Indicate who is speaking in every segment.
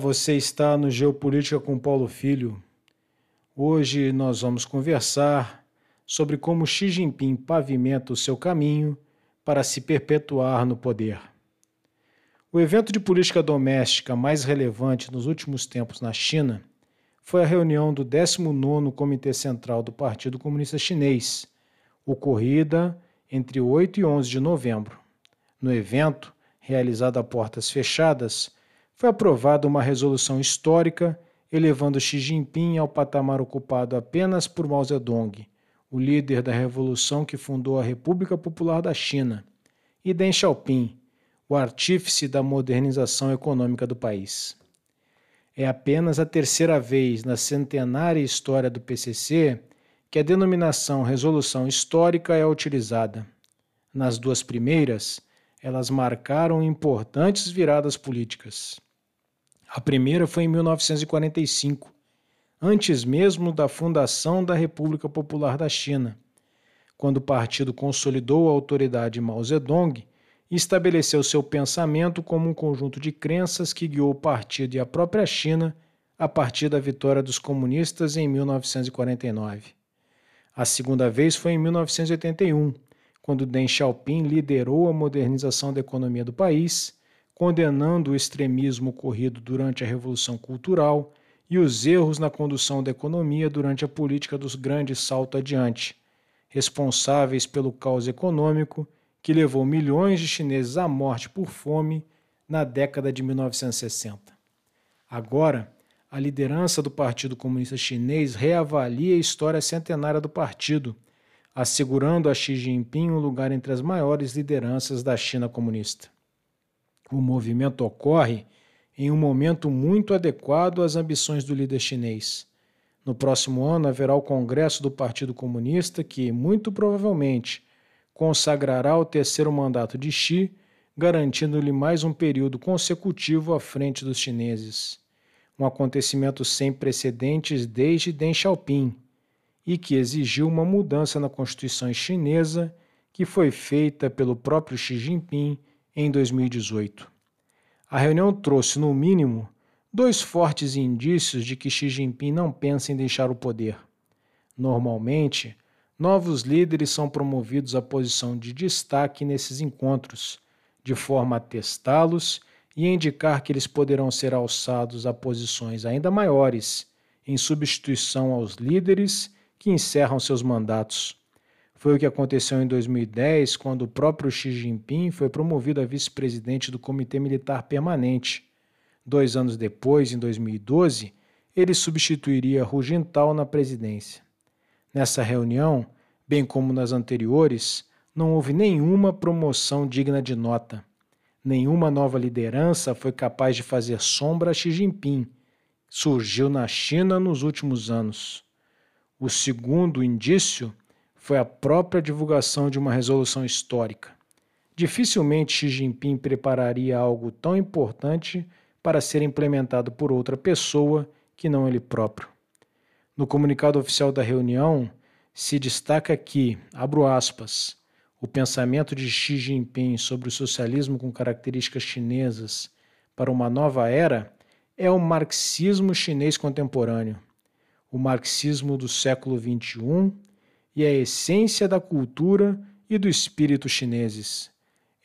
Speaker 1: Você está no Geopolítica com Paulo Filho. Hoje nós vamos conversar sobre como Xi Jinping pavimenta o seu caminho para se perpetuar no poder. O evento de política doméstica mais relevante nos últimos tempos na China foi a reunião do 19º Comitê Central do Partido Comunista Chinês, ocorrida entre 8 e 11 de novembro. No evento, realizado a portas fechadas, foi aprovada uma resolução histórica elevando Xi Jinping ao patamar ocupado apenas por Mao Zedong, o líder da revolução que fundou a República Popular da China, e Deng Xiaoping, o artífice da modernização econômica do país. É apenas a terceira vez na centenária história do PCC que a denominação resolução histórica é utilizada. Nas duas primeiras, elas marcaram importantes viradas políticas. A primeira foi em 1945, antes mesmo da fundação da República Popular da China, quando o partido consolidou a autoridade de Mao Zedong e estabeleceu seu pensamento como um conjunto de crenças que guiou o partido e a própria China a partir da vitória dos comunistas em 1949. A segunda vez foi em 1981, quando Deng Xiaoping liderou a modernização da economia do país condenando o extremismo ocorrido durante a Revolução Cultural e os erros na condução da economia durante a política dos grandes salto adiante, responsáveis pelo caos econômico que levou milhões de chineses à morte por fome na década de 1960. Agora, a liderança do Partido Comunista Chinês reavalia a história centenária do partido, assegurando a Xi Jinping um lugar entre as maiores lideranças da China comunista. O movimento ocorre em um momento muito adequado às ambições do líder chinês. No próximo ano haverá o Congresso do Partido Comunista, que, muito provavelmente, consagrará o terceiro mandato de Xi, garantindo-lhe mais um período consecutivo à frente dos chineses. Um acontecimento sem precedentes desde Deng Xiaoping, e que exigiu uma mudança na Constituição chinesa, que foi feita pelo próprio Xi Jinping em 2018. A reunião trouxe, no mínimo, dois fortes indícios de que Xi Jinping não pensa em deixar o poder. Normalmente, novos líderes são promovidos à posição de destaque nesses encontros, de forma a testá-los e indicar que eles poderão ser alçados a posições ainda maiores, em substituição aos líderes que encerram seus mandatos. Foi o que aconteceu em 2010, quando o próprio Xi Jinping foi promovido a vice-presidente do Comitê Militar Permanente. Dois anos depois, em 2012, ele substituiria Hu Jintao na presidência. Nessa reunião, bem como nas anteriores, não houve nenhuma promoção digna de nota. Nenhuma nova liderança foi capaz de fazer sombra a Xi Jinping. Surgiu na China nos últimos anos. O segundo indício foi a própria divulgação de uma resolução histórica. Dificilmente Xi Jinping prepararia algo tão importante para ser implementado por outra pessoa que não ele próprio. No comunicado oficial da reunião, se destaca que, abro aspas, o pensamento de Xi Jinping sobre o socialismo com características chinesas para uma nova era é o marxismo chinês contemporâneo, o marxismo do século XXI e a essência da cultura e do espírito chineses.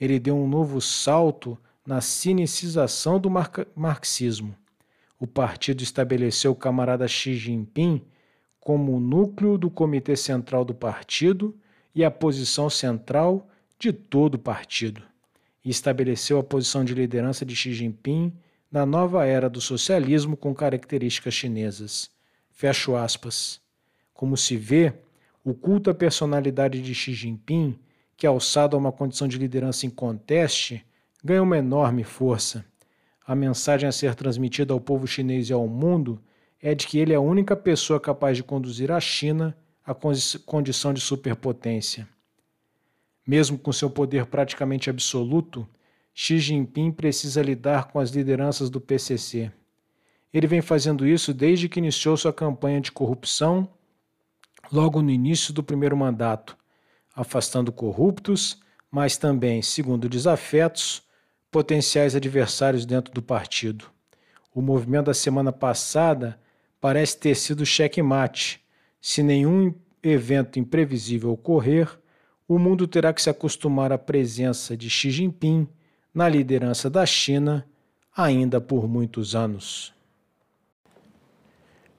Speaker 1: Ele deu um novo salto na cinicização do marxismo. O partido estabeleceu o camarada Xi Jinping como o núcleo do comitê central do partido e a posição central de todo o partido. E estabeleceu a posição de liderança de Xi Jinping na nova era do socialismo com características chinesas. Fecho aspas. Como se vê, o culto à personalidade de Xi Jinping, que alçado a uma condição de liderança inconteste, ganha uma enorme força. A mensagem a ser transmitida ao povo chinês e ao mundo é de que ele é a única pessoa capaz de conduzir a China à condição de superpotência. Mesmo com seu poder praticamente absoluto, Xi Jinping precisa lidar com as lideranças do PCC. Ele vem fazendo isso desde que iniciou sua campanha de corrupção logo no início do primeiro mandato, afastando corruptos, mas também, segundo desafetos, potenciais adversários dentro do partido. O movimento da semana passada parece ter sido checkmate. Se nenhum evento imprevisível ocorrer, o mundo terá que se acostumar à presença de Xi Jinping na liderança da China ainda por muitos anos.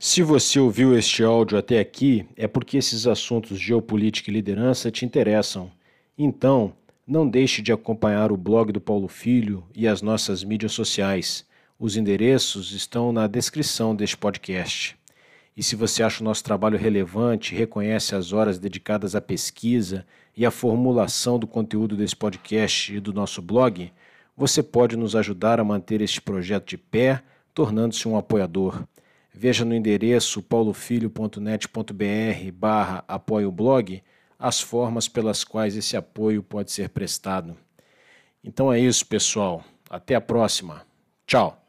Speaker 1: Se você ouviu este áudio até aqui, é porque esses assuntos geopolítica e liderança te interessam. Então, não deixe de acompanhar o blog do Paulo Filho e as nossas mídias sociais. Os endereços estão na descrição deste podcast. E se você acha o nosso trabalho relevante, reconhece as horas dedicadas à pesquisa e à formulação do conteúdo desse podcast e do nosso blog, você pode nos ajudar a manter este projeto de pé, tornando-se um apoiador. Veja no endereço paulofilho.net.br barra apoio blog as formas pelas quais esse apoio pode ser prestado. Então é isso, pessoal. Até a próxima. Tchau.